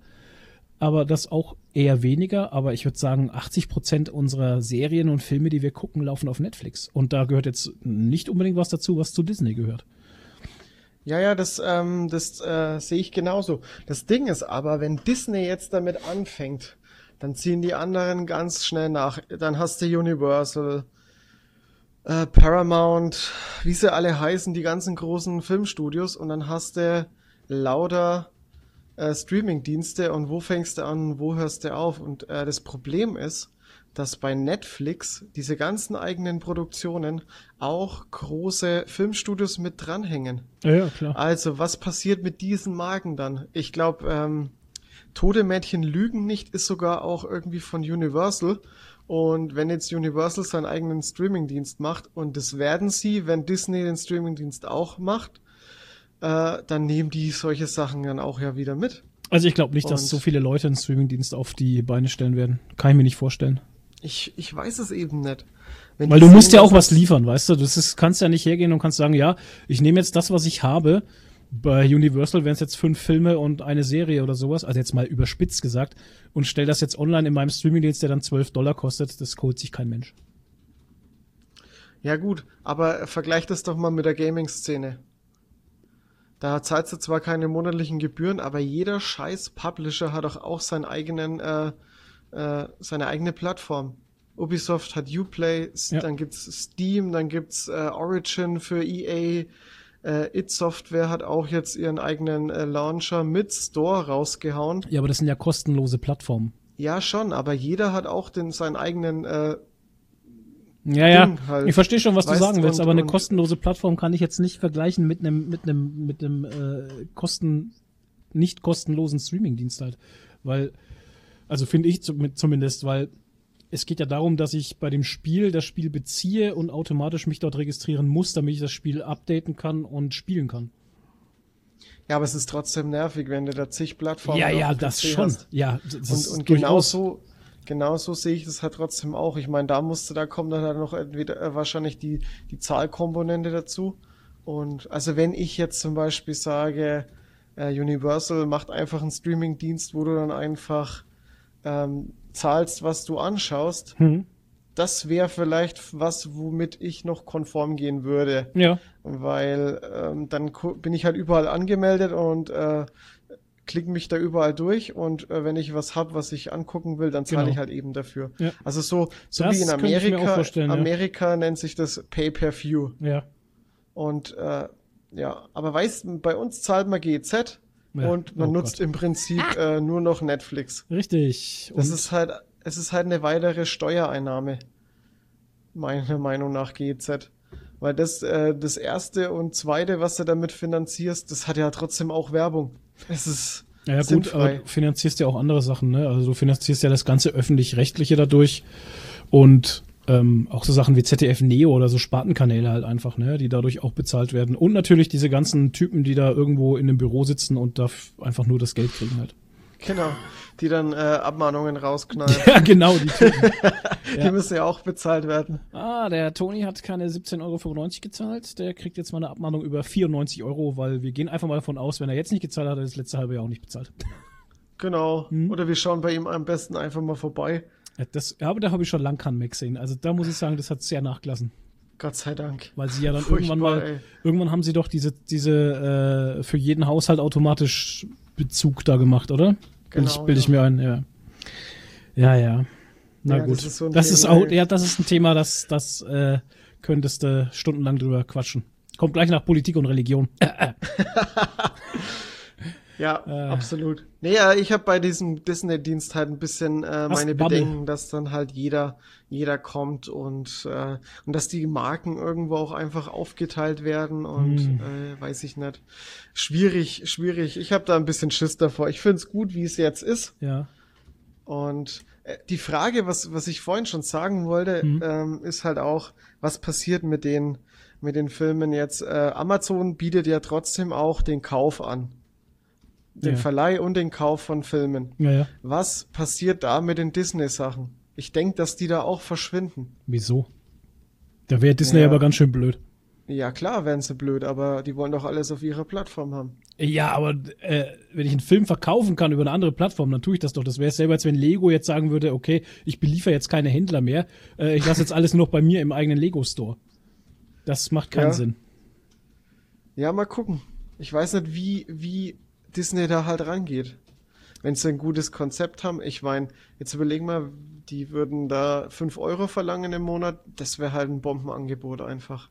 Speaker 1: aber das auch eher weniger. Aber ich würde sagen, 80 Prozent unserer Serien und Filme, die wir gucken, laufen auf Netflix. Und da gehört jetzt nicht unbedingt was dazu, was zu Disney gehört.
Speaker 2: Ja, ja, das, ähm, das äh, sehe ich genauso. Das Ding ist aber, wenn Disney jetzt damit anfängt, dann ziehen die anderen ganz schnell nach. Dann hast du Universal, äh, Paramount, wie sie alle heißen, die ganzen großen Filmstudios und dann hast du lauter äh, Streaming-Dienste und wo fängst du an, wo hörst du auf? Und äh, das Problem ist, dass bei Netflix diese ganzen eigenen Produktionen auch große Filmstudios mit dranhängen.
Speaker 1: Ja, ja klar.
Speaker 2: Also, was passiert mit diesen Marken dann? Ich glaube, ähm, Tode Mädchen lügen nicht ist sogar auch irgendwie von Universal. Und wenn jetzt Universal seinen eigenen Streamingdienst macht, und das werden sie, wenn Disney den Streamingdienst auch macht, äh, dann nehmen die solche Sachen dann auch ja wieder mit.
Speaker 1: Also ich glaube nicht, und dass so viele Leute einen Streamingdienst auf die Beine stellen werden. Kann ich mir nicht vorstellen.
Speaker 2: Ich, ich weiß es eben nicht.
Speaker 1: Wenn Weil du musst ja auch was liefern, weißt du? Ist, kannst ja nicht hergehen und kannst sagen, ja, ich nehme jetzt das, was ich habe, bei Universal wären es jetzt fünf Filme und eine Serie oder sowas, also jetzt mal überspitzt gesagt, und stell das jetzt online in meinem Streamingdienst, der dann 12 Dollar kostet, das holt sich kein Mensch.
Speaker 2: Ja gut, aber vergleich das doch mal mit der Gaming-Szene. Da zahlst du zwar keine monatlichen Gebühren, aber jeder scheiß Publisher hat doch auch seinen eigenen, äh, äh, seine eigene Plattform. Ubisoft hat Uplay, ja. dann gibt's Steam, dann gibt's äh, Origin für EA, äh, It Software hat auch jetzt ihren eigenen äh, Launcher mit Store rausgehauen.
Speaker 1: Ja, aber das sind ja kostenlose Plattformen.
Speaker 2: Ja, schon, aber jeder hat auch den, seinen eigenen äh,
Speaker 1: ja, ja. Halt. Ich verstehe schon, was weißt, du sagen willst, und, aber eine kostenlose Plattform kann ich jetzt nicht vergleichen mit einem mit einem mit einem äh, kosten nicht kostenlosen Streamingdienst halt, weil also finde ich zumindest, weil es geht ja darum, dass ich bei dem Spiel das Spiel beziehe und automatisch mich dort registrieren muss, damit ich das Spiel updaten kann und spielen kann.
Speaker 2: Ja, aber es ist trotzdem nervig, wenn du da zig Plattformen
Speaker 1: Ja, ja, das schon. Hast. Ja,
Speaker 2: das und, und genauso genauso sehe ich das halt trotzdem auch. Ich meine, da musste, da kommt dann halt noch entweder äh, wahrscheinlich die, die Zahlkomponente dazu. Und also wenn ich jetzt zum Beispiel sage, äh, Universal macht einfach einen Streaming-Dienst, wo du dann einfach ähm, zahlst, was du anschaust, mhm. das wäre vielleicht was, womit ich noch konform gehen würde.
Speaker 1: Ja.
Speaker 2: Weil ähm, dann bin ich halt überall angemeldet und äh, klicke mich da überall durch und äh, wenn ich was hab, was ich angucken will, dann zahle genau. ich halt eben dafür. Ja. Also so, so wie in Amerika. Amerika ja. nennt sich das Pay-per-View.
Speaker 1: Ja.
Speaker 2: Und äh, ja, aber weißt, bei uns zahlt man GZ ja. und man oh nutzt Gott. im Prinzip äh, nur noch Netflix.
Speaker 1: Richtig.
Speaker 2: Und das ist halt, es ist halt eine weitere Steuereinnahme. Meiner Meinung nach GZ. Weil das, äh, das erste und zweite, was du damit finanzierst, das hat ja trotzdem auch Werbung. Es ist.
Speaker 1: Ja, gut, aber du finanzierst ja auch andere Sachen, ne? Also du finanzierst ja das ganze öffentlich-rechtliche dadurch und ähm, auch so Sachen wie ZDF Neo oder so Spartenkanäle halt einfach, ne, die dadurch auch bezahlt werden. Und natürlich diese ganzen Typen, die da irgendwo in einem Büro sitzen und da einfach nur das Geld kriegen halt.
Speaker 2: Genau die dann äh, Abmahnungen rausknallen.
Speaker 1: Ja, genau, die Typen.
Speaker 2: die ja. müssen ja auch bezahlt werden.
Speaker 1: Ah, der Toni hat keine 17,95 Euro gezahlt. Der kriegt jetzt mal eine Abmahnung über 94 Euro, weil wir gehen einfach mal davon aus, wenn er jetzt nicht gezahlt hat, hat er das letzte halbe Jahr auch nicht bezahlt.
Speaker 2: Genau. Hm? Oder wir schauen bei ihm am besten einfach mal vorbei.
Speaker 1: Ja, das, aber da habe ich schon lang keinen Mac gesehen. Also da muss ich sagen, das hat sehr nachgelassen.
Speaker 2: Gott sei Dank.
Speaker 1: Weil sie ja dann Furchtbar, irgendwann mal, ey. irgendwann haben sie doch diese, diese äh, für jeden Haushalt automatisch Bezug da gemacht, oder? Genau, bilde ich, bild ich mir ein, ja. Ja, ja. Na ja, gut. Das ist, so das ist auch, ja, das ist ein Thema, das, das äh, könntest du stundenlang drüber quatschen. Kommt gleich nach Politik und Religion.
Speaker 2: Ja, äh. absolut. Nee, ja, ich habe bei diesem Disney-Dienst halt ein bisschen äh, meine Bubble. Bedenken, dass dann halt jeder, jeder kommt und, äh, und dass die Marken irgendwo auch einfach aufgeteilt werden und hm. äh, weiß ich nicht. Schwierig, schwierig. Ich habe da ein bisschen Schiss davor. Ich find's gut, wie es jetzt ist.
Speaker 1: Ja.
Speaker 2: Und äh, die Frage, was, was ich vorhin schon sagen wollte, hm. ähm, ist halt auch, was passiert mit den, mit den Filmen jetzt? Äh, Amazon bietet ja trotzdem auch den Kauf an den ja. Verleih und den Kauf von Filmen.
Speaker 1: Ja, ja.
Speaker 2: Was passiert da mit den Disney-Sachen? Ich denke, dass die da auch verschwinden.
Speaker 1: Wieso? Da wäre Disney aber ganz schön blöd.
Speaker 2: Ja, klar wären sie blöd, aber die wollen doch alles auf ihrer Plattform haben.
Speaker 1: Ja, aber äh, wenn ich einen Film verkaufen kann über eine andere Plattform, dann tue ich das doch. Das wäre selber, als wenn Lego jetzt sagen würde, okay, ich beliefer jetzt keine Händler mehr, äh, ich lasse jetzt alles nur noch bei mir im eigenen Lego-Store. Das macht keinen
Speaker 2: ja.
Speaker 1: Sinn.
Speaker 2: Ja, mal gucken. Ich weiß nicht, wie, wie Disney da halt rangeht. Wenn sie ein gutes Konzept haben, ich meine, jetzt überlegen wir, die würden da 5 Euro verlangen im Monat, das wäre halt ein Bombenangebot einfach.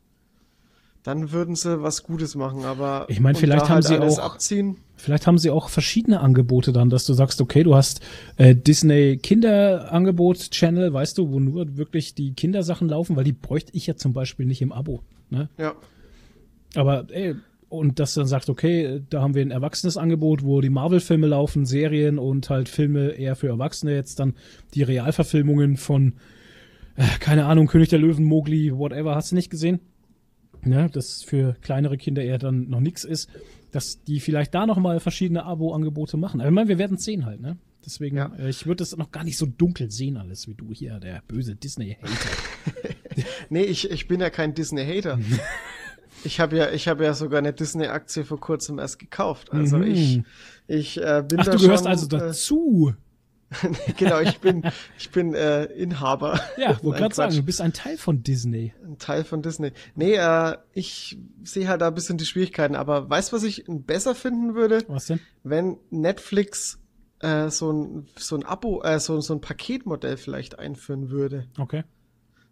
Speaker 2: Dann würden sie was Gutes machen, aber
Speaker 1: ich meine, vielleicht haben halt sie auch abziehen. Vielleicht haben sie auch verschiedene Angebote dann, dass du sagst, okay, du hast äh, Disney Kinderangebot Channel, weißt du, wo nur wirklich die Kindersachen laufen, weil die bräuchte ich ja zum Beispiel nicht im Abo. Ne?
Speaker 2: Ja.
Speaker 1: Aber ey, und dass dann sagt, okay, da haben wir ein erwachsenes Angebot, wo die Marvel-Filme laufen, Serien und halt Filme eher für Erwachsene, jetzt dann die Realverfilmungen von, äh, keine Ahnung, König der Löwen, Mowgli, whatever, hast du nicht gesehen? Ja, das für kleinere Kinder eher dann noch nichts ist, dass die vielleicht da nochmal verschiedene Abo-Angebote machen. Aber ich meine, wir werden es sehen halt, ne? Deswegen, ja. äh, ich würde das noch gar nicht so dunkel sehen alles, wie du hier, der böse Disney-Hater.
Speaker 2: nee, ich, ich bin ja kein Disney-Hater. Ich habe ja, ich habe ja sogar eine Disney-Aktie vor kurzem erst gekauft. Also
Speaker 1: Mhm.
Speaker 2: ich, ich äh, bin
Speaker 1: Ach,
Speaker 2: da
Speaker 1: du gehörst
Speaker 2: schon,
Speaker 1: also dazu.
Speaker 2: Äh, genau, ich bin, ich bin äh, Inhaber.
Speaker 1: Ja, wollte gerade sagen, du bist ein Teil von Disney.
Speaker 2: Ein Teil von Disney. Nee, äh, ich sehe halt da ein bisschen die Schwierigkeiten. Aber weißt du, was ich besser finden würde?
Speaker 1: Was denn?
Speaker 2: wenn Netflix äh, so ein so ein Abo, äh, so, so ein Paketmodell vielleicht einführen würde.
Speaker 1: Okay.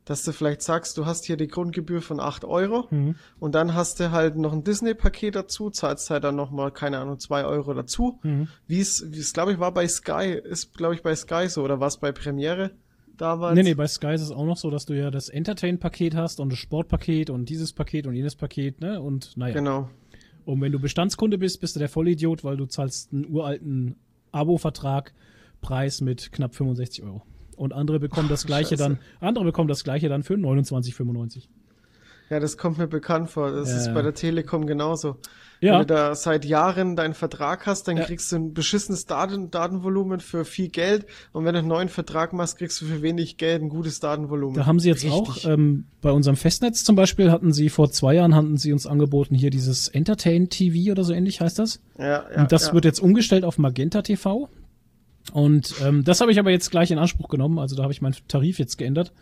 Speaker 2: Dass du vielleicht sagst, du hast hier die Grundgebühr von 8 Euro
Speaker 1: Mhm.
Speaker 2: und dann hast du halt noch ein Disney-Paket dazu, zahlst halt dann nochmal, keine Ahnung, 2 Euro dazu.
Speaker 1: Mhm.
Speaker 2: Wie es, wie es glaube ich, war bei Sky, ist, glaube ich, bei Sky so, oder war es bei Premiere damals?
Speaker 1: Nee, nee, bei Sky ist es auch noch so, dass du ja das Entertain-Paket hast und das Sportpaket und dieses Paket und jenes Paket, ne? Und naja.
Speaker 2: Genau.
Speaker 1: Und wenn du Bestandskunde bist, bist du der Vollidiot, weil du zahlst einen uralten Abo-Vertrag, Preis mit knapp 65 Euro. Und andere bekommen das gleiche
Speaker 2: Scheiße.
Speaker 1: dann, andere bekommen das gleiche dann für 29,95.
Speaker 2: Ja, das kommt mir bekannt vor. Das
Speaker 1: Ja,
Speaker 2: ist bei der Telekom genauso.
Speaker 1: Ja.
Speaker 2: Wenn du da seit Jahren deinen Vertrag hast, dann
Speaker 1: Ja.
Speaker 2: kriegst du ein beschissenes Daten Datenvolumen für viel Geld. Und wenn du einen neuen Vertrag machst, kriegst du für wenig Geld ein gutes Datenvolumen.
Speaker 1: Da haben sie jetzt
Speaker 2: Richtig.
Speaker 1: auch, ähm, bei unserem Festnetz zum Beispiel hatten sie vor zwei Jahren hatten sie uns angeboten, hier dieses Entertain TV oder so ähnlich heißt das.
Speaker 2: ja, ja,
Speaker 1: Und das
Speaker 2: ja.
Speaker 1: wird jetzt umgestellt auf Magenta TV. Und ähm, das habe ich aber jetzt gleich in Anspruch genommen. Also da habe ich meinen Tarif jetzt geändert,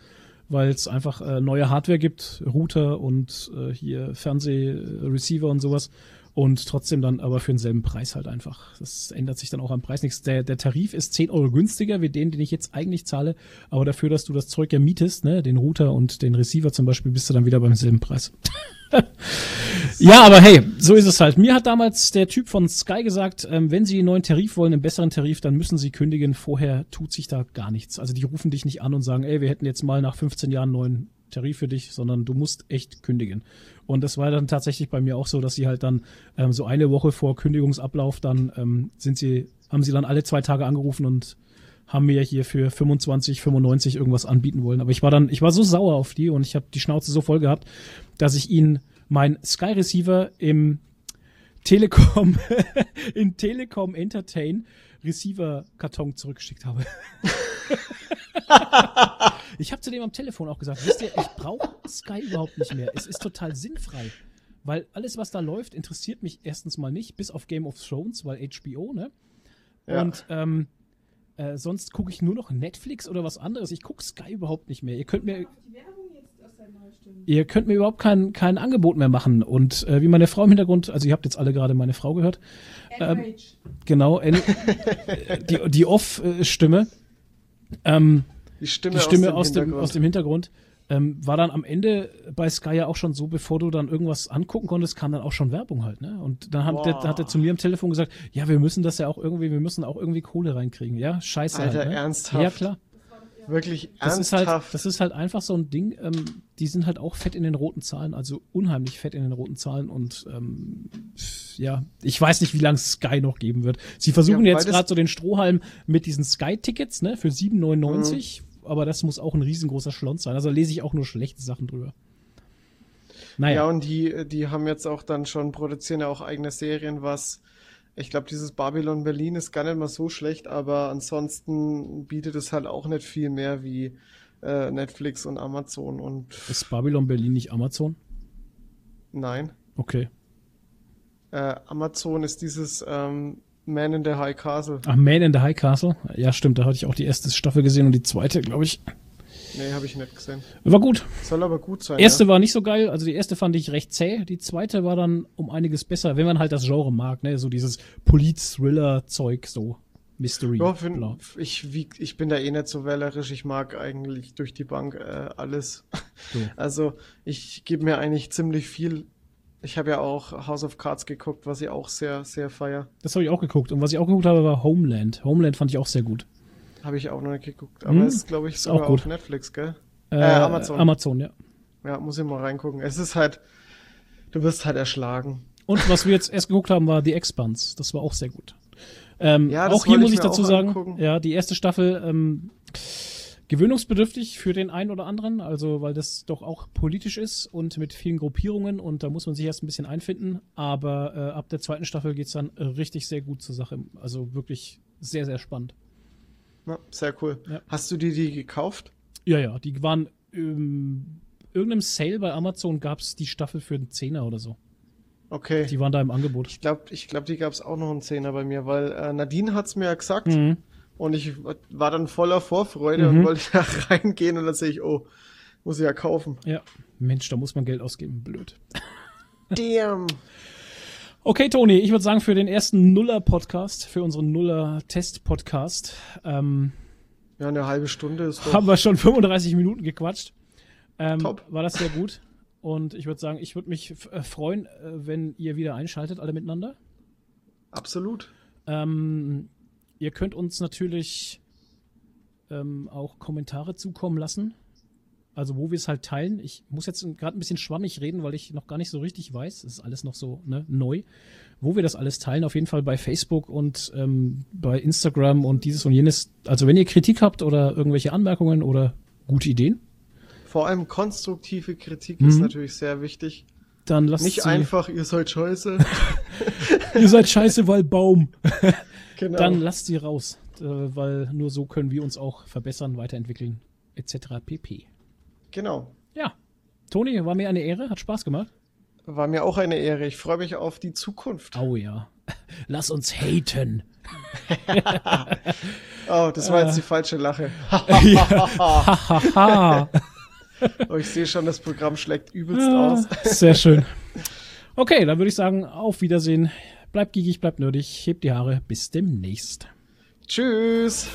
Speaker 1: weil es einfach äh, neue Hardware gibt, Router und äh, hier Fernsehreceiver und sowas. Und trotzdem dann aber für denselben Preis halt einfach. Das ändert sich dann auch am Preis nichts. Der, der Tarif ist 10 Euro günstiger wie den, den ich jetzt eigentlich zahle. Aber dafür, dass du das Zeug ja mietest, ne, den Router und den Receiver zum Beispiel, bist du dann wieder beim selben Preis. Ja, aber hey, so ist es halt. Mir hat damals der Typ von Sky gesagt, ähm, wenn Sie einen neuen Tarif wollen, einen besseren Tarif, dann müssen Sie kündigen. Vorher tut sich da gar nichts. Also die rufen dich nicht an und sagen, ey, wir hätten jetzt mal nach 15 Jahren einen neuen Tarif für dich, sondern du musst echt kündigen. Und das war dann tatsächlich bei mir auch so, dass sie halt dann ähm, so eine Woche vor Kündigungsablauf dann ähm, sind sie, haben sie dann alle zwei Tage angerufen und haben mir hier für 25, 95 irgendwas anbieten wollen. Aber ich war dann, ich war so sauer auf die und ich habe die Schnauze so voll gehabt, dass ich ihnen mein Sky Receiver im Telekom, in Telekom Entertain Receiver Karton zurückgeschickt habe. ich habe zu dem am Telefon auch gesagt, wisst ihr, ich brauche Sky überhaupt nicht mehr. Es ist total sinnfrei. Weil alles, was da läuft, interessiert mich erstens mal nicht, bis auf Game of Thrones, weil HBO, ne?
Speaker 2: Ja.
Speaker 1: Und ähm, äh, sonst gucke ich nur noch Netflix oder was anderes. Ich gucke Sky überhaupt nicht mehr. Ihr könnt mir, ihr könnt mir überhaupt kein, kein Angebot mehr machen. Und äh, wie meine Frau im Hintergrund, also ihr habt jetzt alle gerade meine Frau gehört, Ähm, genau, en, äh, die, die Off-Stimme, ähm,
Speaker 2: die Stimme,
Speaker 1: die Stimme
Speaker 2: aus
Speaker 1: aus
Speaker 2: dem
Speaker 1: dem, aus dem Hintergrund, ähm, war dann am Ende bei Sky ja auch schon so, bevor du dann irgendwas angucken konntest, kam dann auch schon Werbung halt, ne? Und dann hat, der, hat er zu mir am Telefon gesagt, ja, wir müssen das ja auch irgendwie, wir müssen auch irgendwie Kohle reinkriegen, ja? Scheiße
Speaker 2: Alter,
Speaker 1: halt, ne?
Speaker 2: ernsthaft?
Speaker 1: Ja, klar.
Speaker 2: Wirklich
Speaker 1: Das ist, halt,
Speaker 2: ernsthaft.
Speaker 1: das ist halt einfach so ein Ding, ähm, die sind halt auch fett in den roten Zahlen, also unheimlich fett in den roten Zahlen und ähm, ja, ich weiß nicht, wie lange Sky noch geben wird. Sie versuchen
Speaker 2: Ja,
Speaker 1: jetzt gerade so den Strohhalm mit diesen Sky-Tickets, ne, für 7,99, aber das muss auch ein riesengroßer Schlons sein. Also lese ich auch nur schlechte Sachen drüber. Naja.
Speaker 2: Ja, und die, die haben jetzt auch dann schon, produzieren ja auch eigene Serien, was, ich glaube, dieses Babylon Berlin ist gar nicht mal so schlecht, aber ansonsten bietet es halt auch nicht viel mehr wie äh, Netflix und Amazon und
Speaker 1: Ist Babylon Berlin nicht Amazon?
Speaker 2: nein.
Speaker 1: Okay.
Speaker 2: Äh, Amazon ist dieses ähm, Man in the High Castle.
Speaker 1: Ach, Man in the High Castle? Ja, stimmt, da hatte ich auch die erste Staffel gesehen und die zweite, glaube ich.
Speaker 2: Nee, habe ich nicht gesehen.
Speaker 1: War gut.
Speaker 2: Soll aber gut sein.
Speaker 1: Erste
Speaker 2: ja?
Speaker 1: war nicht so geil, also die erste fand ich recht zäh, die zweite war dann um einiges besser, wenn man halt das Genre mag, ne, so dieses Polit-Thriller-Zeug, so Mystery.
Speaker 2: Ja, find, ich, wie, ich bin da eh nicht so wählerisch. Ich mag eigentlich durch die Bank äh, alles.
Speaker 1: So.
Speaker 2: Also ich gebe mir eigentlich ziemlich viel. Ich habe ja auch House of Cards geguckt, was ich auch sehr, sehr feier.
Speaker 1: Das habe ich auch geguckt und was ich auch geguckt habe, war Homeland. Homeland fand ich auch sehr gut.
Speaker 2: Habe ich auch noch nicht geguckt. Aber
Speaker 1: Hm,
Speaker 2: ist, glaube ich, sogar
Speaker 1: auch gut.
Speaker 2: auf Netflix, gell?
Speaker 1: Äh,
Speaker 2: Amazon.
Speaker 1: Amazon, ja.
Speaker 2: Ja, muss ich mal reingucken. Es ist halt, du wirst halt erschlagen.
Speaker 1: Und was wir jetzt erst geguckt haben, war The Expanse. Das war auch sehr gut. Ähm,
Speaker 2: Ja, das
Speaker 1: auch hier muss
Speaker 2: ich
Speaker 1: dazu sagen,
Speaker 2: angucken.
Speaker 1: ja, die erste Staffel ähm, gewöhnungsbedürftig für den einen oder anderen, also weil das doch auch politisch ist und mit vielen Gruppierungen und da muss man sich erst ein bisschen einfinden. Aber äh, ab der zweiten Staffel geht's dann richtig sehr gut zur Sache. Also wirklich sehr, sehr spannend.
Speaker 2: Ja, sehr cool.
Speaker 1: Ja.
Speaker 2: Hast du dir die gekauft?
Speaker 1: Ja, ja, die waren ähm, irgendeinem Sale bei Amazon gab es die Staffel für einen Zehner oder so.
Speaker 2: Okay.
Speaker 1: Die waren da im Angebot.
Speaker 2: ich glaube, ich glaub, die gab es auch noch einen Zehner bei mir, weil äh, Nadine hat's mir ja gesagt
Speaker 1: Mhm.
Speaker 2: Und ich war dann voller Vorfreude
Speaker 1: Mhm.
Speaker 2: und wollte da reingehen und dann sehe ich, oh, muss ich ja kaufen.
Speaker 1: Ja. Mensch, da muss man Geld ausgeben. Blöd.
Speaker 2: Damn.
Speaker 1: Okay, Toni, ich würde sagen, für den ersten Nuller-Podcast, für unseren Nuller-Test-Podcast, ähm,
Speaker 2: Ja, eine halbe Stunde ist doch
Speaker 1: haben wir schon 35 Minuten gequatscht. Ähm,
Speaker 2: Top.
Speaker 1: War das sehr gut. Und ich würde sagen, ich würde mich äh, freuen, äh, wenn ihr wieder einschaltet, alle miteinander.
Speaker 2: absolut.
Speaker 1: Ähm, ihr könnt uns natürlich ähm, auch Kommentare zukommen lassen. Also wo wir es halt teilen. Ich muss jetzt gerade ein bisschen schwammig reden, weil ich noch gar nicht so richtig weiß. Es ist alles noch so ne, neu. Wo wir das alles teilen, auf jeden Fall bei Facebook und ähm, bei Instagram und dieses und jenes. Also wenn ihr Kritik habt oder irgendwelche Anmerkungen oder gute Ideen,
Speaker 2: Vor allem konstruktive Kritik
Speaker 1: Mhm.
Speaker 2: ist natürlich sehr wichtig.
Speaker 1: dann lasst
Speaker 2: Nicht einfach, ihr seid scheiße.
Speaker 1: Ihr seid scheiße, weil Baum.
Speaker 2: genau.
Speaker 1: Dann lasst sie raus, äh, weil nur so können wir uns auch verbessern, weiterentwickeln, etc. pp.
Speaker 2: genau.
Speaker 1: Ja, Toni, war mir eine Ehre, hat Spaß gemacht.
Speaker 2: War mir auch eine Ehre. Ich freue mich auf die Zukunft.
Speaker 1: Oh ja. Lass uns haten.
Speaker 2: Oh, das war
Speaker 1: Äh.
Speaker 2: jetzt die falsche Lache. Oh, ich sehe schon, das Programm schlägt übelst
Speaker 1: Ah,
Speaker 2: aus.
Speaker 1: Sehr schön. Okay, dann würde ich sagen, auf Wiedersehen. Bleibt giegig, bleibt nerdig, hebt die Haare. Bis demnächst.
Speaker 2: Tschüss.